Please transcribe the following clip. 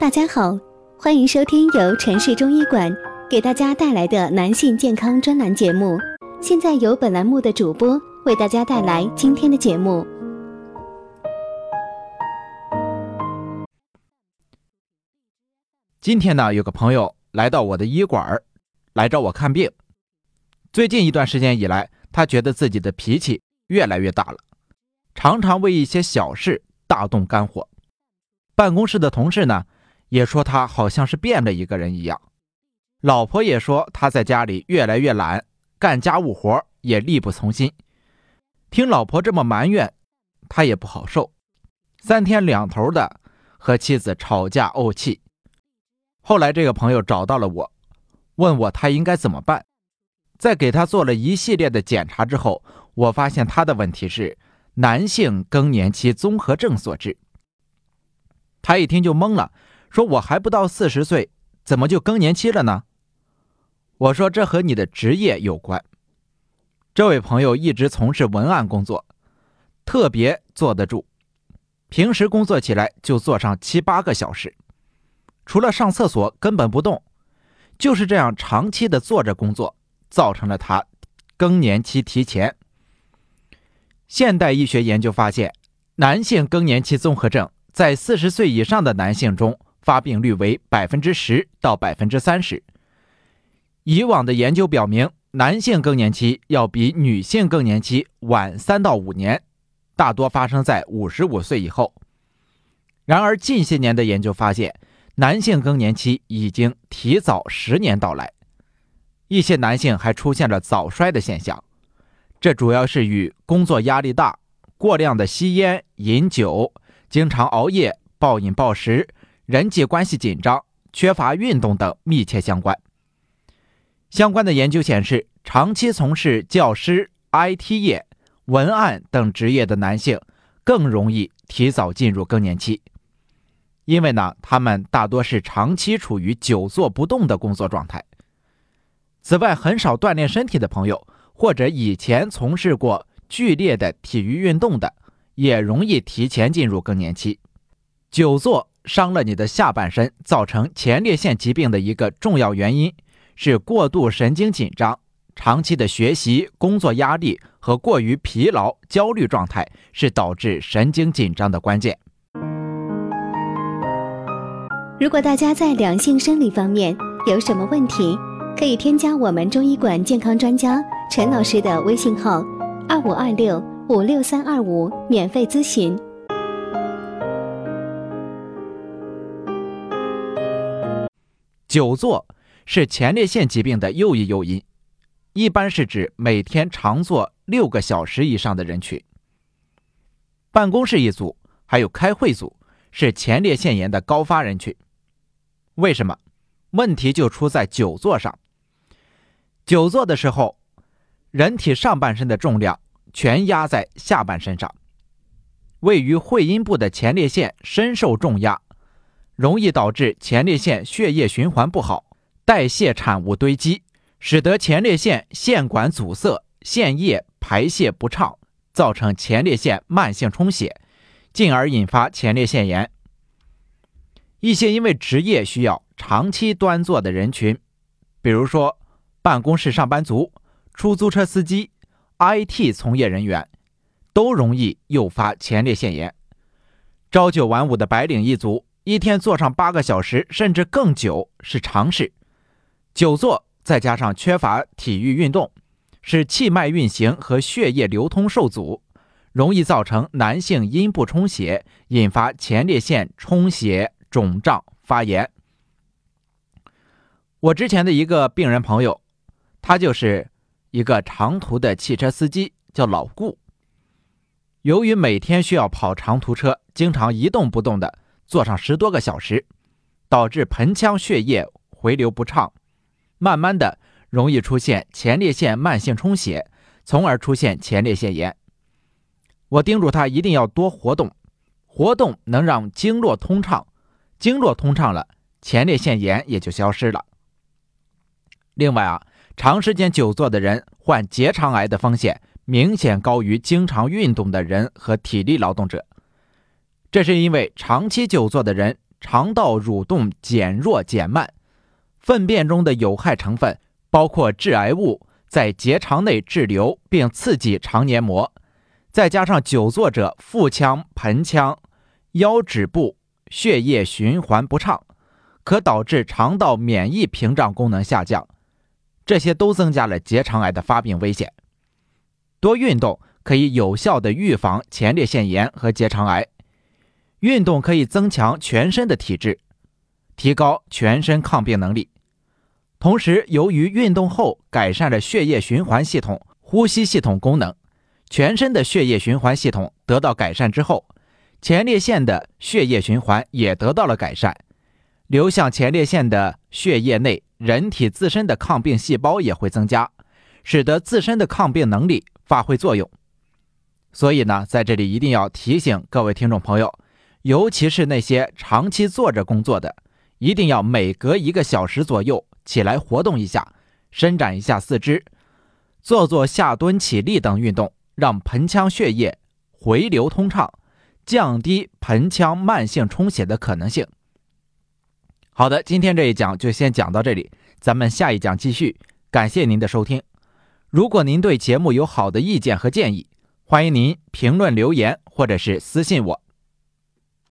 大家好，欢迎收听由城市中医馆给大家带来的男性健康专栏节目。现在由本栏目的主播为大家带来今天的节目。今天呢，有个朋友来到我的医馆来找我看病。最近一段时间以来，他觉得自己的脾气越来越大了，常常为一些小事大动肝火。办公室的同事呢，也说他好像是变了一个人一样。老婆也说他在家里越来越懒，干家务活也力不从心。听老婆这么埋怨，他也不好受，三天两头的和妻子吵架怄气。后来这个朋友找到了我，问我他应该怎么办。在给他做了一系列的检查之后，我发现他的问题是男性更年期综合症所致。他一听就懵了，说：“我还不到四十岁，怎么就更年期了呢？”我说：“这和你的职业有关。”这位朋友一直从事文案工作，特别坐得住，平时工作起来就坐上七八个小时，除了上厕所根本不动，就是这样长期的坐着工作，造成了他更年期提前。现代医学研究发现，男性更年期综合症。在四十岁以上的男性中，发病率为百分之十到百分之三十。以往的研究表明，男性更年期要比女性更年期晚三到五年，大多发生在五十五岁以后。然而，近些年的研究发现，男性更年期已经提早十年到来，一些男性还出现了早衰的现象。这主要是与工作压力大、过量的吸烟、饮酒。经常熬夜、暴饮暴食、人际关系紧张、缺乏运动等密切相关。相关的研究显示，长期从事教师、IT 业、文案等职业的男性更容易提早进入更年期，因为呢，他们大多是长期处于久坐不动的工作状态。此外，很少锻炼身体的朋友，或者以前从事过剧烈的体育运动的。也容易提前进入更年期。久坐伤了你的下半身，造成前列腺疾病的一个重要原因是过度神经紧张。长期的学习、工作压力和过于疲劳、焦虑状态是导致神经紧张的关键。如果大家在两性生理方面有什么问题，可以添加我们中医馆健康专家陈老师的微信号：二五二六。五六三二五，免费咨询。久坐是前列腺疾病的又一诱因，一般是指每天常坐六个小时以上的人群。办公室一组，还有开会组，是前列腺炎的高发人群。为什么？问题就出在久坐上。久坐的时候，人体上半身的重量。全压在下半身上，位于会阴部的前列腺深受重压，容易导致前列腺血液循环不好，代谢产物堆积，使得前列腺腺管阻塞，腺液排泄不畅，造成前列腺慢性充血，进而引发前列腺炎。一些因为职业需要长期端坐的人群，比如说办公室上班族、出租车司机。IT 从业人员都容易诱发前列腺炎。朝九晚五的白领一族，一天坐上八个小时甚至更久是常事。久坐再加上缺乏体育运动，使气脉运行和血液流通受阻，容易造成男性阴部充血，引发前列腺充血、肿胀、发炎。我之前的一个病人朋友，他就是。一个长途的汽车司机叫老顾，由于每天需要跑长途车，经常一动不动的坐上十多个小时，导致盆腔血液回流不畅，慢慢的容易出现前列腺慢性充血，从而出现前列腺炎。我叮嘱他一定要多活动，活动能让经络通畅，经络通畅了，前列腺炎也就消失了。另外啊。长时间久坐的人患结肠癌的风险明显高于经常运动的人和体力劳动者。这是因为长期久坐的人肠道蠕动减弱减慢，粪便中的有害成分包括致癌物在结肠内滞留并刺激肠黏膜，再加上久坐者腹腔、盆腔、腰指部血液循环不畅，可导致肠道免疫屏障功能下降，这些都增加了结肠癌的发病危险。多运动可以有效的预防前列腺炎和结肠癌。运动可以增强全身的体质，提高全身抗病能力。同时，由于运动后改善了血液循环系统、呼吸系统功能，全身的血液循环系统得到改善之后，前列腺的血液循环也得到了改善，流向前列腺的血液内，人体自身的抗病细胞也会增加，使得自身的抗病能力发挥作用。所以呢，在这里一定要提醒各位听众朋友。尤其是那些长期坐着工作的，一定要每隔一个小时左右起来活动一下，伸展一下四肢，做做下蹲、起立等运动，让盆腔血液回流通畅，降低盆腔慢性充血的可能性。好的，今天这一讲就先讲到这里，咱们下一讲继续。感谢您的收听。如果您对节目有好的意见和建议，欢迎您评论留言或者是私信我。